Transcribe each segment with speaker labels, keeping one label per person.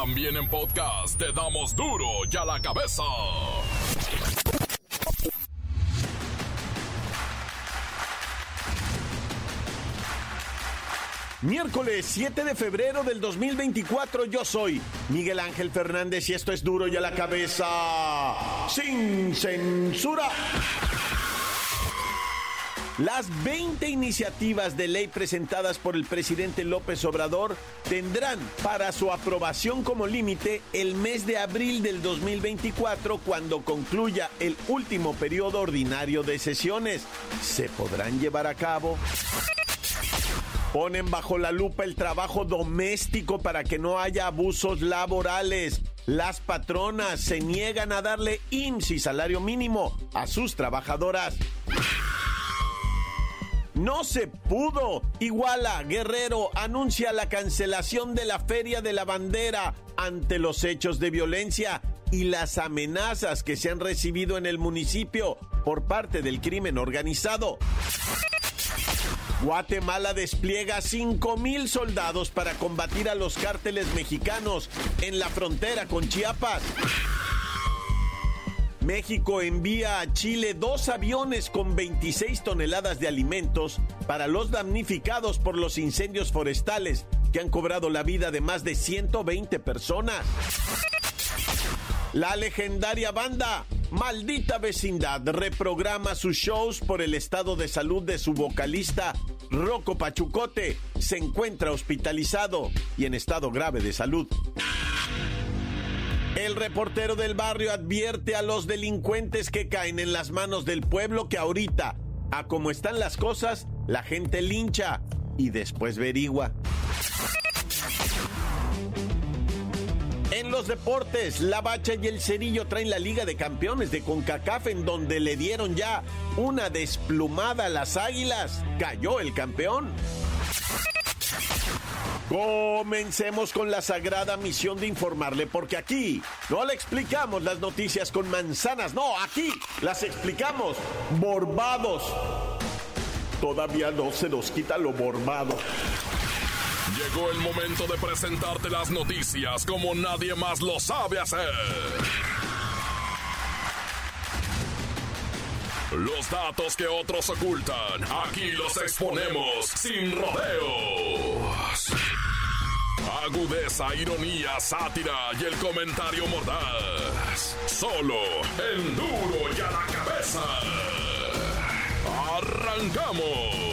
Speaker 1: También en podcast te damos duro y a la cabeza.
Speaker 2: Miércoles 7 de febrero del 2024 yo soy Miguel Ángel Fernández y esto es duro y a la cabeza sin censura. Las 20 iniciativas de ley presentadas por el presidente López Obrador tendrán para su aprobación como límite el mes de abril del 2024 cuando concluya el último periodo ordinario de sesiones. ¿Se podrán llevar a cabo? Ponen bajo la lupa el trabajo doméstico para que no haya abusos laborales. Las patronas se niegan a darle IMSS y salario mínimo a sus trabajadoras. No se pudo. Iguala, Guerrero anuncia la cancelación de la Feria de la Bandera ante los hechos de violencia y las amenazas que se han recibido en el municipio por parte del crimen organizado. Guatemala despliega 5 mil soldados para combatir a los cárteles mexicanos en la frontera con Chiapas. México envía a Chile dos aviones con 26 toneladas de alimentos para los damnificados por los incendios forestales que han cobrado la vida de más de 120 personas. La legendaria banda Maldita Vecindad reprograma sus shows por el estado de salud de su vocalista Rocco Pachucote. Se encuentra hospitalizado y en estado grave de salud. El reportero del barrio advierte a los delincuentes que caen en las manos del pueblo que ahorita, a como están las cosas, la gente lincha y después verigua. En los deportes, la Bacha y el Cerillo traen la Liga de Campeones de CONCACAF en donde le dieron ya una desplumada a las Águilas. Cayó el campeón. Comencemos con la sagrada misión de informarle, porque aquí no le explicamos las noticias con manzanas, no, aquí las explicamos borbados. Todavía no se nos quita lo borbado.
Speaker 1: Llegó el momento de presentarte las noticias como nadie más lo sabe hacer. Los datos que otros ocultan, aquí los exponemos sin rodeos. Agudeza, ironía, sátira y el comentario mordaz. Solo el duro y a la cabeza. ¡Arrancamos!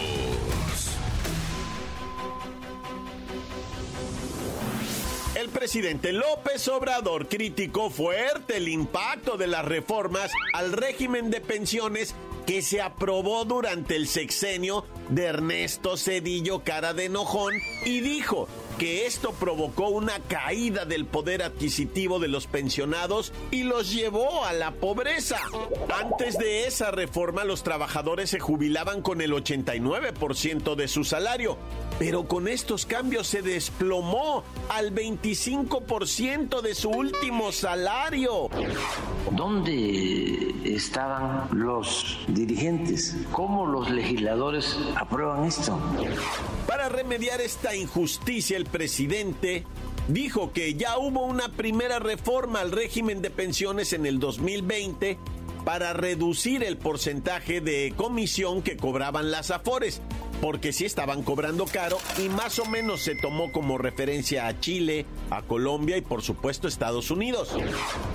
Speaker 2: El presidente López Obrador criticó fuerte el impacto de las reformas al régimen de pensiones que se aprobó durante el sexenio de Ernesto Cedillo Cara de Enojón y dijo que esto provocó una caída del poder adquisitivo de los pensionados y los llevó a la pobreza. Antes de esa reforma los trabajadores se jubilaban con el 89% de su salario, pero con estos cambios se desplomó al 25% de su último salario.
Speaker 3: ¿Dónde estaban los dirigentes? ¿Cómo los legisladores aprueban esto?
Speaker 2: Para remediar esta injusticia, el presidente dijo que ya hubo una primera reforma al régimen de pensiones en el 2020 para reducir el porcentaje de comisión que cobraban las afores porque sí estaban cobrando caro y más o menos se tomó como referencia a Chile, a Colombia y por supuesto Estados Unidos.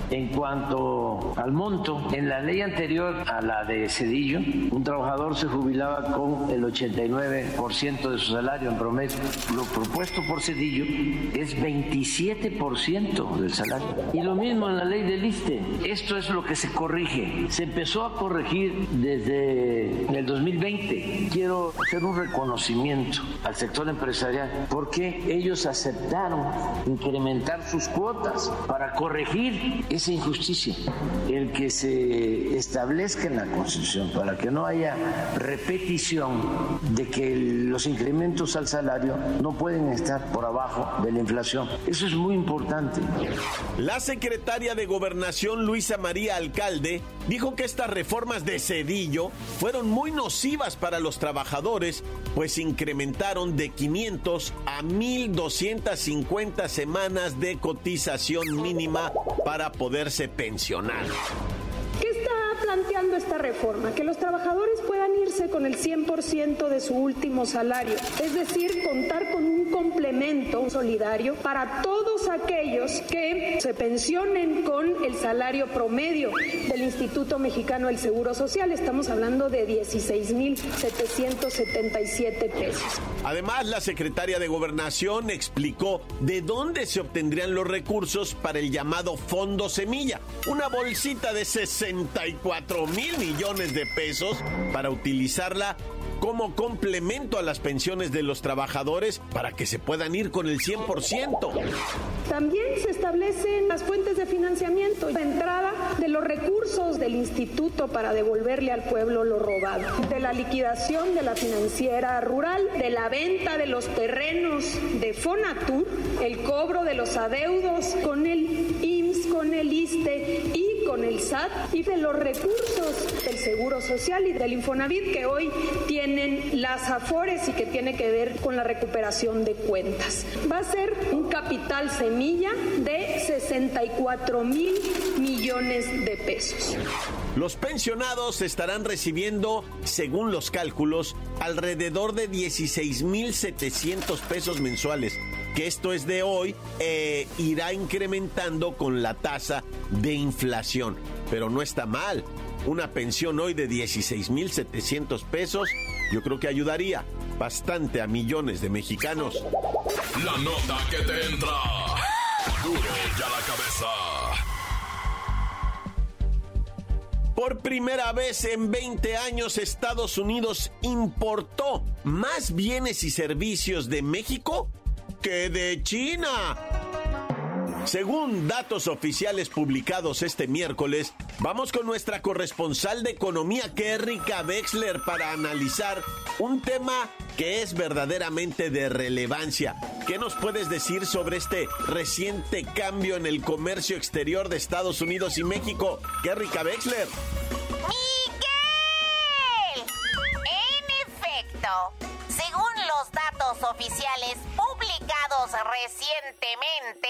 Speaker 3: En cuanto al monto, en la ley anterior a la de Cedillo, un trabajador se jubilaba con el 89% de su salario en promedio. Lo propuesto por Cedillo es 27% del salario. Y lo mismo en la ley del ISTE. Esto es lo que se corrige. Se empezó a corregir desde el 2020. Quiero hacer un reconocimiento al sector empresarial porque ellos aceptaron incrementar sus cuotas para corregir esa injusticia. El que se establezca en la Constitución para que no haya repetición de que los incrementos al salario no pueden estar por abajo de la inflación. Eso es muy importante.
Speaker 2: La secretaria de Gobernación Luisa María Alcalde dijo que estas reformas de Cedillo fueron muy nocivas para los trabajadores pues incrementaron de 500 a 1.250 semanas de cotización mínima para poderse pensionar
Speaker 4: planteando esta reforma? Que los trabajadores puedan irse con el 100% de su último salario, es decir, contar con un complemento solidario para todos aquellos que se pensionen con el salario promedio del Instituto Mexicano del Seguro Social. Estamos hablando de 16.777 pesos.
Speaker 2: Además, la secretaria de Gobernación explicó de dónde se obtendrían los recursos para el llamado Fondo Semilla, una bolsita de 64 4 mil millones de pesos para utilizarla como complemento a las pensiones de los trabajadores para que se puedan ir con el 100%.
Speaker 4: También se establecen las fuentes de financiamiento, de entrada de los recursos del instituto para devolverle al pueblo lo robado, de la liquidación de la financiera rural, de la venta de los terrenos de Fonatur, el cobro de los adeudos con el IMSS, con el ISTE y con el SAT y de los recursos del Seguro Social y del Infonavit que hoy tienen las AFORES y que tiene que ver con la recuperación de cuentas. Va a ser un capital semilla de 64 mil millones de pesos.
Speaker 2: Los pensionados estarán recibiendo, según los cálculos, alrededor de 16.700 pesos mensuales que esto es de hoy, eh, irá incrementando con la tasa de inflación. Pero no está mal. Una pensión hoy de 16.700 pesos, yo creo que ayudaría bastante a millones de mexicanos.
Speaker 1: La nota que te entra. Duro ya la cabeza.
Speaker 2: Por primera vez en 20 años Estados Unidos importó más bienes y servicios de México que de China. Según datos oficiales publicados este miércoles, vamos con nuestra corresponsal de economía, Kerrika Wexler, para analizar un tema que es verdaderamente de relevancia. ¿Qué nos puedes decir sobre este reciente cambio en el comercio exterior de Estados Unidos y México? Kerrika Wexler.
Speaker 5: ¡Miguel! En efecto, según los datos oficiales publicados recientemente,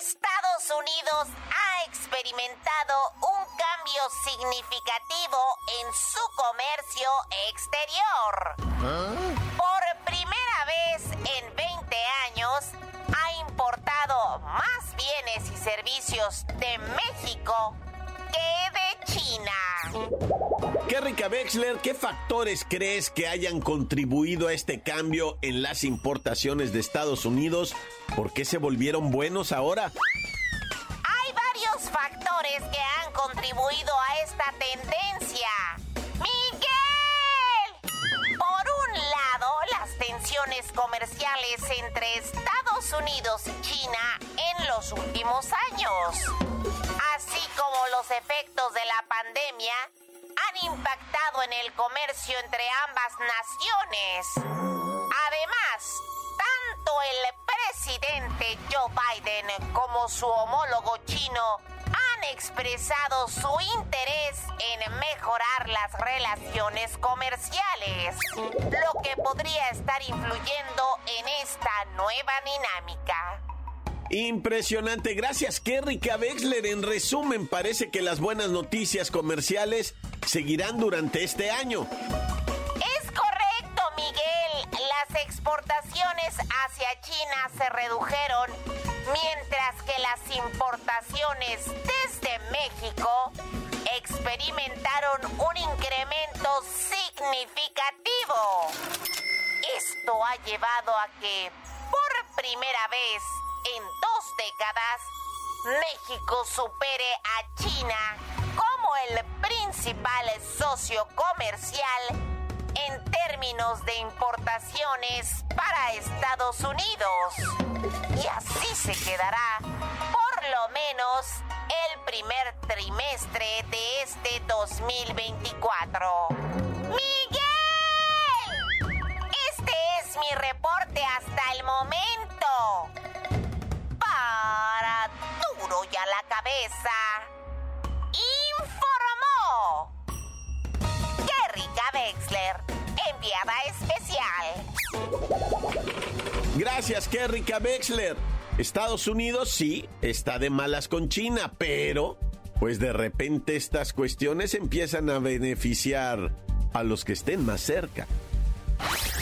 Speaker 5: Estados Unidos ha experimentado un cambio significativo en su comercio exterior. Por primera vez en 20 años, ha importado más bienes y servicios de México que de China.
Speaker 2: ¿Qué rica Wexler, ¿qué factores crees que hayan contribuido a este cambio en las importaciones de Estados Unidos? ¿Por qué se volvieron buenos ahora?
Speaker 5: Hay varios factores que han contribuido a esta tendencia. ¡Miguel! Por un lado, las tensiones comerciales entre Estados Unidos y China en los últimos años así como los efectos de la pandemia, han impactado en el comercio entre ambas naciones. Además, tanto el presidente Joe Biden como su homólogo chino han expresado su interés en mejorar las relaciones comerciales, lo que podría estar influyendo en esta nueva dinámica.
Speaker 2: Impresionante, gracias Kerry Wexler. En resumen, parece que las buenas noticias comerciales seguirán durante este año.
Speaker 5: Es correcto, Miguel. Las exportaciones hacia China se redujeron, mientras que las importaciones desde México experimentaron un incremento significativo. Esto ha llevado a que, por primera vez, en dos décadas, México supere a China como el principal socio comercial en términos de importaciones para Estados Unidos. Y así se quedará por lo menos el primer trimestre de este 2024. ¡Miguel! Este es mi reporte hasta el momento a la cabeza. Informó Kerrika Wexler enviada especial.
Speaker 6: Gracias, Kerrika Wexler. Estados Unidos sí está de malas con China, pero pues de repente estas cuestiones empiezan a beneficiar a los que estén más cerca.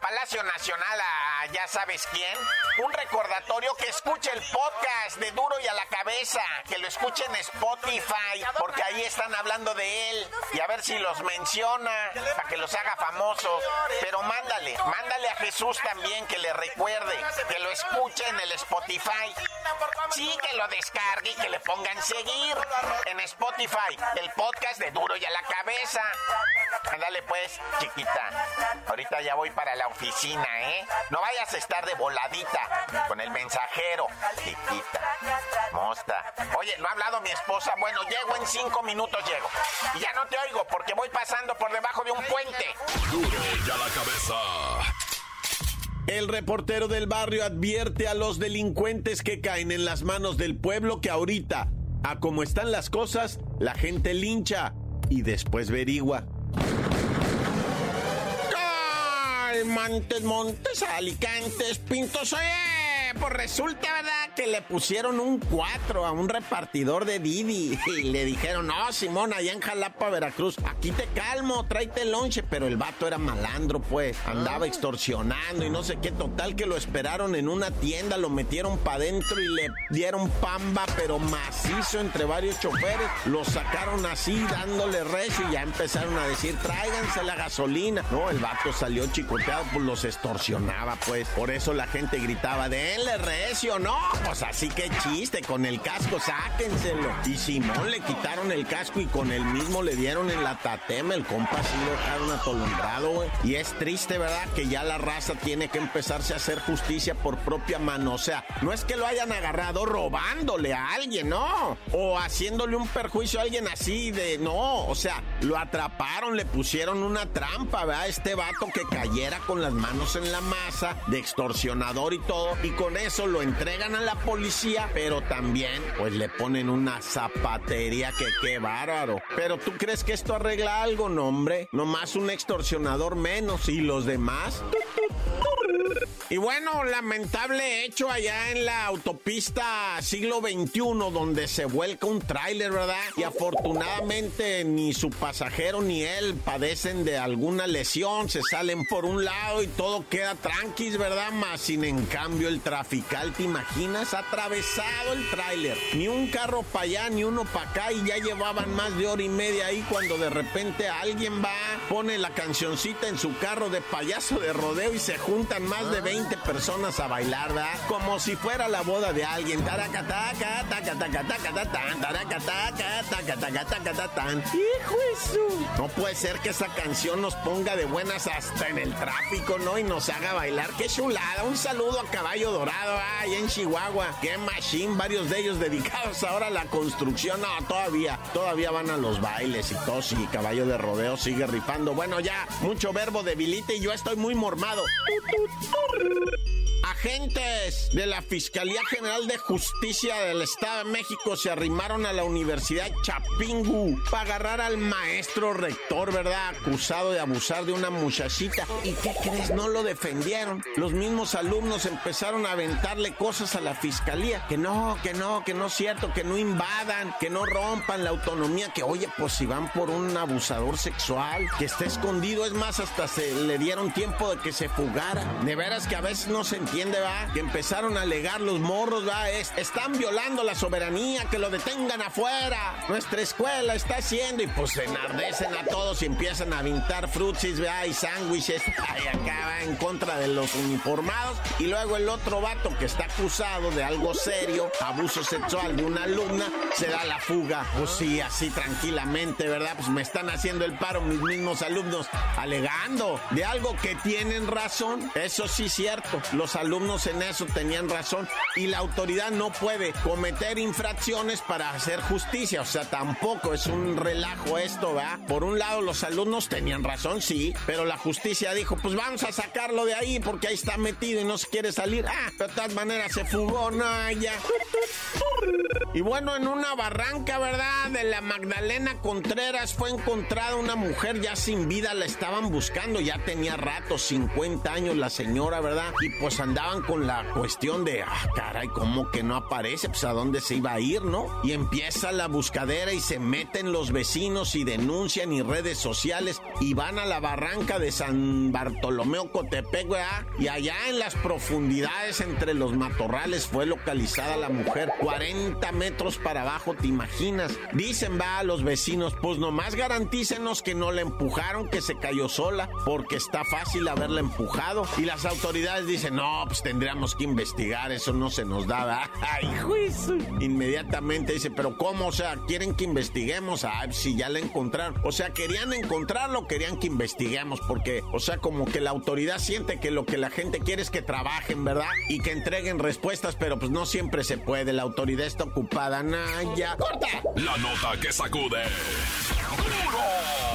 Speaker 2: Palacio Nacional, a ya sabes quién, un recordatorio que escuche el podcast de Duro y a la Cabeza, que lo escuche en Spotify, porque ahí están hablando de él, y a ver si los menciona, para que los haga famosos. Pero mándale, mándale a Jesús también que le recuerde, que lo escuche en el Spotify. Sí, que lo descargue y que le pongan seguir en Spotify, el podcast de Duro y a la Cabeza. Ándale pues, chiquita. Ahorita ya voy para la oficina, ¿eh? No vayas a estar de voladita con el mensajero, chiquita. Mosta. Oye, ¿no ha hablado mi esposa? Bueno, llego en cinco minutos, llego. Y ya no te oigo porque voy pasando por debajo de un puente.
Speaker 1: Duro y a la cabeza.
Speaker 6: El reportero del barrio advierte a los delincuentes que caen en las manos del pueblo que ahorita, a como están las cosas, la gente lincha y después verigua.
Speaker 2: Montes, Montes, Alicantes, Pintos. Oye, pues resulta, ¿verdad? Que le pusieron un 4 a un repartidor de Didi. Y le dijeron, no, Simón, allá en Jalapa, Veracruz, aquí te calmo, tráete el lonche. Pero el vato era malandro, pues. Andaba extorsionando y no sé qué. Total que lo esperaron en una tienda, lo metieron para adentro y le dieron pamba, pero macizo entre varios choferes. Lo sacaron así, dándole recio y ya empezaron a decir, tráiganse la gasolina. No, el vato salió chicoteado, pues los extorsionaba, pues. Por eso la gente gritaba, denle recio, no, pues así que chiste, con el casco, sáquenselo. Y Simón le quitaron el casco y con el mismo le dieron en la el compa sí lo dejaron atolondrado, güey. Y es triste, ¿verdad? Que ya la raza tiene que empezarse a hacer justicia por propia mano. O sea, no es que lo hayan agarrado robándole a alguien, no. O haciéndole un perjuicio a alguien así de, no. O sea, lo atraparon, le pusieron una trampa, ¿verdad? Este vato que cayera con las manos en la masa, de extorsionador y todo. Y con eso lo entregan a la policía, pero también, pues le ponen una zapatería que qué bárbaro. Pero tú crees que esto arregla algo, no, hombre. Un extorsionador menos y los demás. Y bueno, lamentable hecho allá en la autopista siglo XXI, donde se vuelca un tráiler, ¿verdad? Y afortunadamente ni su pasajero ni él padecen de alguna lesión, se salen por un lado y todo queda tranquis, ¿verdad? Más sin en cambio el trafical, ¿te imaginas? Atravesado el tráiler. Ni un carro para allá, ni uno para acá y ya llevaban más de hora y media ahí cuando de repente alguien va, pone la cancioncita en su carro de payaso de rodeo y se juntan más de 20 personas a bailar, ¿verdad? Como si fuera la boda de alguien. Taracataca, tacatacatacatán, taracataca, tacatacatacatán. ¡Hijo eso! No puede ser que esa canción nos ponga de buenas hasta en el tráfico, ¿no? Y nos haga bailar. ¡Qué chulada! Un saludo a Caballo Dorado, ahí en Chihuahua. ¡Qué machine! Varios de ellos dedicados ahora a la construcción. No, todavía, todavía van a los bailes y todo. Y Caballo de Rodeo sigue rifando. Bueno, ya, mucho verbo debilite y yo estoy muy mormado. Thank you. Agentes de la Fiscalía General de Justicia del Estado de México se arrimaron a la Universidad Chapingu para agarrar al maestro rector, ¿verdad? Acusado de abusar de una muchachita. ¿Y qué crees? No lo defendieron. Los mismos alumnos empezaron a aventarle cosas a la Fiscalía. Que no, que no, que no es cierto, que no invadan, que no rompan la autonomía. Que oye, pues si van por un abusador sexual, que está escondido, es más, hasta se le dieron tiempo de que se fugara. De veras que a veces no se entiende va? Que empezaron a alegar los morros, va. están violando la soberanía, que lo detengan afuera. Nuestra escuela está haciendo. Y pues se enardecen a todos y empiezan a aventar frutsis, va, y sándwiches. Y acá va en contra de los uniformados. Y luego el otro vato que está acusado de algo serio, abuso sexual de una alumna, se da la fuga. Pues sí, así tranquilamente, ¿verdad? Pues me están haciendo el paro mis mismos alumnos, alegando de algo que tienen razón. Eso sí, cierto. Los alumnos en eso tenían razón. Y la autoridad no puede cometer infracciones para hacer justicia. O sea, tampoco es un relajo esto, ¿verdad? Por un lado, los alumnos tenían razón, sí, pero la justicia dijo, pues vamos a sacarlo de ahí porque ahí está metido y no se quiere salir. Ah, de todas maneras se fugó, no, ya. Y bueno, en una barranca, ¿verdad? De la Magdalena Contreras fue encontrada una mujer ya sin vida, la estaban buscando, ya tenía rato, 50 años la señora, ¿verdad? Y pues andaban con la cuestión de, ah, caray, ¿cómo que no aparece? Pues a dónde se iba a ir, ¿no? Y empieza la buscadera y se meten los vecinos y denuncian y redes sociales y van a la barranca de San Bartolomeo Cotepec, ¿verdad? Y allá en las profundidades entre los matorrales fue localizada la mujer, 40 metros para abajo, ¿te imaginas? Dicen, va a los vecinos, pues nomás garantícenos que no la empujaron, que se cayó sola, porque está fácil haberla empujado. Y las autoridades dicen, no, pues tendríamos que investigar, eso no se nos da. Ay, juicio. Inmediatamente dice, pero ¿cómo? O sea, quieren que investiguemos. Ay, si ya la encontraron. O sea, querían encontrarlo, querían que investiguemos, porque, o sea, como que la autoridad siente que lo que la gente quiere es que trabajen, ¿verdad? Y que entreguen respuestas, pero pues no siempre se puede. La autoridad está ocupada. Naya. ¡Corta!
Speaker 1: La nota que sacude.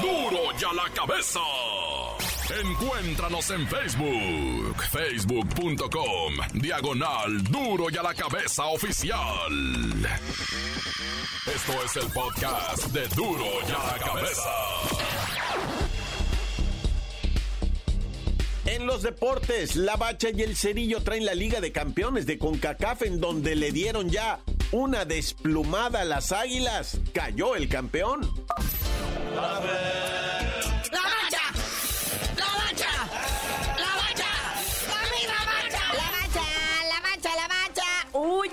Speaker 1: ¡Duro! ¡Duro ya la cabeza! Encuéntranos en Facebook, facebook.com, diagonal duro y a la cabeza oficial. Esto es el podcast de duro y a la cabeza.
Speaker 2: En los deportes, la Bacha y el Cerillo traen la Liga de Campeones de CONCACAF en donde le dieron ya una desplumada a las águilas. Cayó el campeón.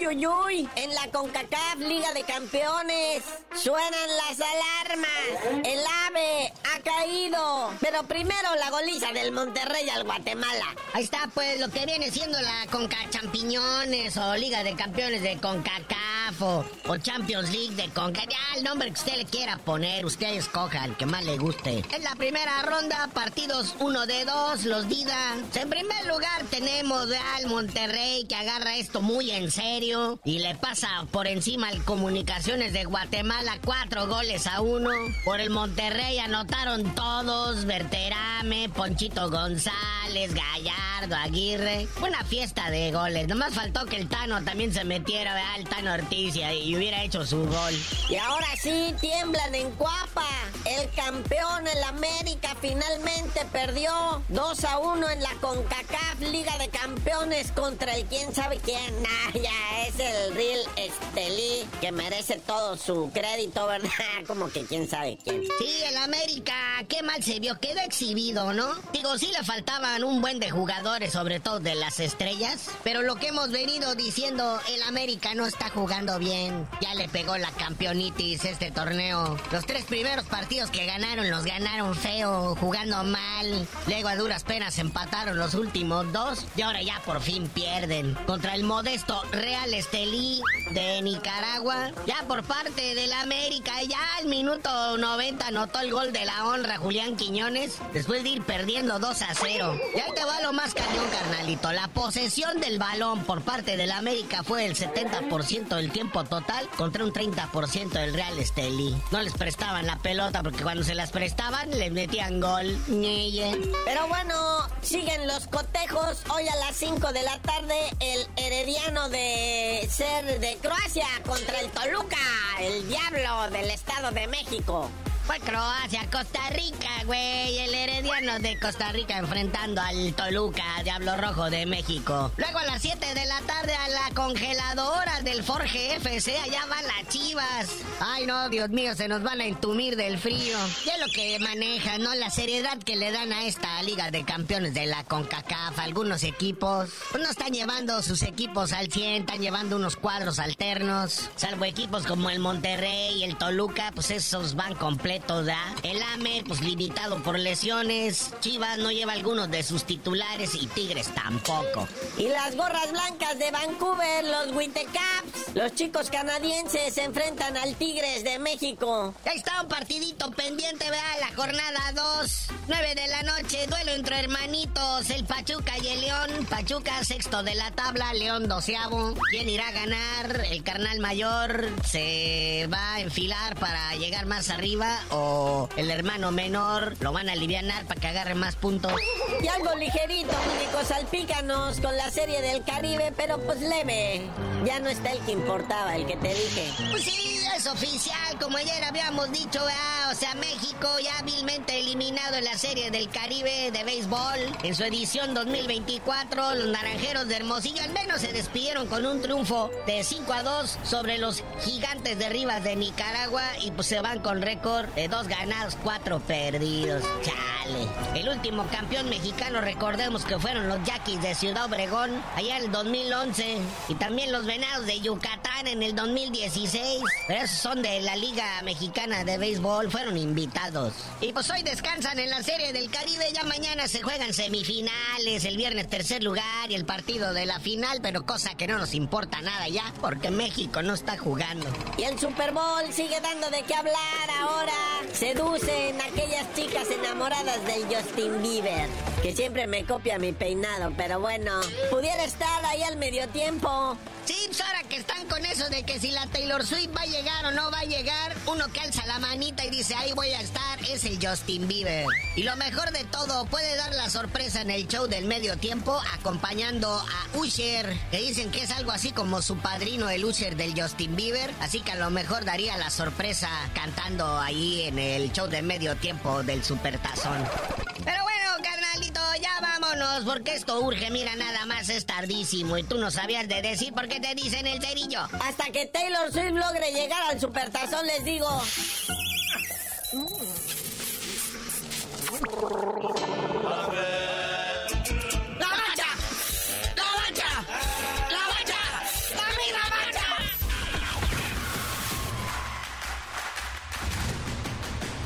Speaker 7: En la CONCACAF Liga de Campeones suenan las alarmas. El AVE ha caído. Pero primero la goliza del Monterrey al Guatemala.
Speaker 8: Ahí está, pues, lo que viene siendo la Conca Champiñones o Liga de Campeones de CONCACAF o, Champions League de CONCACAF. Ya, el nombre que usted le quiera poner, usted escoja el que más le guste. En la primera ronda, partidos uno de dos, los Dida. En primer lugar tenemos al Monterrey que agarra esto muy en serio y le pasa por encima al Comunicaciones de Guatemala cuatro goles a uno. Por el Monterrey anotaron todos, Berterame, Ponchito González, Gallardo, Aguirre. Una fiesta de goles. Nomás faltó que el Tano también se metiera, ¿verdad? El Tano Ortiz y, hubiera hecho su gol.
Speaker 7: Y ahora sí, tiemblan en Cuapa. El campeón, el América, finalmente perdió 2 a 1 en la CONCACAF Liga de Campeones contra el quién sabe quién. Nah, ya es el Real Estelí que merece todo su crédito, ¿verdad? Como que quién sabe quién.
Speaker 8: Sí, el América, qué mal se vio, quedó exhibido, ¿no? Digo, sí le faltaban un buen de jugadores, sobre todo de las estrellas, pero lo que hemos venido diciendo, el América no está jugando bien. Ya le pegó la campeonitis este torneo. Los tres primeros partidos que ganaron los ganaron feo, jugando mal. Luego a duras penas empataron los últimos dos y ahora ya por fin pierden contra el modesto Real Estelí de Nicaragua. Ya por parte del América, ya al minuto 90 anotó el gol de la honra Julián Quiñones, después de ir perdiendo 2 a 0. Y ahí te va lo más cañón, carnalito. La posesión del balón por parte del América fue el 70% del tiempo total contra un 30% del Real Estelí. No les prestaban la pelota porque cuando se las prestaban les metían gol.
Speaker 7: Pero bueno, siguen los cotejos. Hoy a las 5 de la tarde el herediano de ser de Croacia contra el Toluca, el diablo del Estado de México.
Speaker 8: Fue Croacia, Costa Rica, güey. El herediano de Costa Rica enfrentando al Toluca, Diablo Rojo de México. Luego a las 7 de la tarde a la congeladora del Forge FC, allá van las chivas. Ay, no, Dios mío, se nos van a entumir del frío. Ya lo que maneja, ¿no? La seriedad que le dan a esta Liga de Campeones de la CONCACAF. Algunos equipos, pues no están llevando sus equipos al 100, están llevando unos cuadros alternos. Salvo equipos como el Monterrey y el Toluca, pues esos van completos, ¿da? El AME, pues limitado por lesiones. Chivas no lleva algunos de sus titulares y Tigres tampoco.
Speaker 7: Y las gorras blancas de Vancouver, los Wintercaps. Los chicos canadienses se enfrentan al Tigres de México.
Speaker 8: Ahí está un partidito pendiente, vea, la jornada 2. 9 de la noche, duelo entre hermanitos, el Pachuca y el León. Pachuca sexto de la tabla, León doceavo. ¿Quién irá a ganar? El carnal mayor se va a enfilar para llegar más arriba o el hermano menor lo van a aliviar para que agarre más puntos.
Speaker 7: Y algo ligerito, únicos salpícanos con la serie del Caribe, pero pues leve. Ya no está el que importaba, el que te dije.
Speaker 8: Pues sí, es oficial, como ayer habíamos dicho, o sea, México ya hábilmente eliminado en la serie del Caribe de béisbol. En su edición 2024, los naranjeros de Hermosillo al menos se despidieron con un triunfo de 5 a 2 sobre los gigantes de Rivas de Nicaragua y pues se van con récord de dos ganados, cuatro perdidos. Chale. El último campeón mexicano, recordemos que fueron los Yaquis de Ciudad Obregón allá en el 2011 y también los Venados de Yucatán en el 2016. Pero esos son de la Liga Mexicana de Béisbol, fueron invitados. Y pues hoy descansan en la Serie del Caribe, ya mañana se juegan semifinales, el viernes tercer lugar y el partido de la final, pero cosa que no nos importa nada ya, porque México no está jugando.
Speaker 7: Y el Super Bowl sigue dando de qué hablar ahora. Seducen aquellas chicas enamoradas del Justin Bieber, que siempre me copia mi peinado, pero bueno, pudiera estar ahí al medio tiempo.
Speaker 8: Sí, ahora que están con eso de que si la Taylor Swift va a llegar o no va a llegar, uno que alza la manita y dice ahí voy a estar, es el Justin Bieber. Y lo mejor de todo, puede dar la sorpresa en el show del medio tiempo acompañando a Usher, que dicen que es algo así como su padrino el Usher del Justin Bieber, así que a lo mejor daría la sorpresa cantando ahí en el show del medio tiempo del Supertazón. Pero bueno, vámonos, porque esto urge, mira, nada más es tardísimo y tú no sabías de decir por qué te dicen el cerillo.
Speaker 7: Hasta que Taylor Swift logre llegar al supertazón, les digo.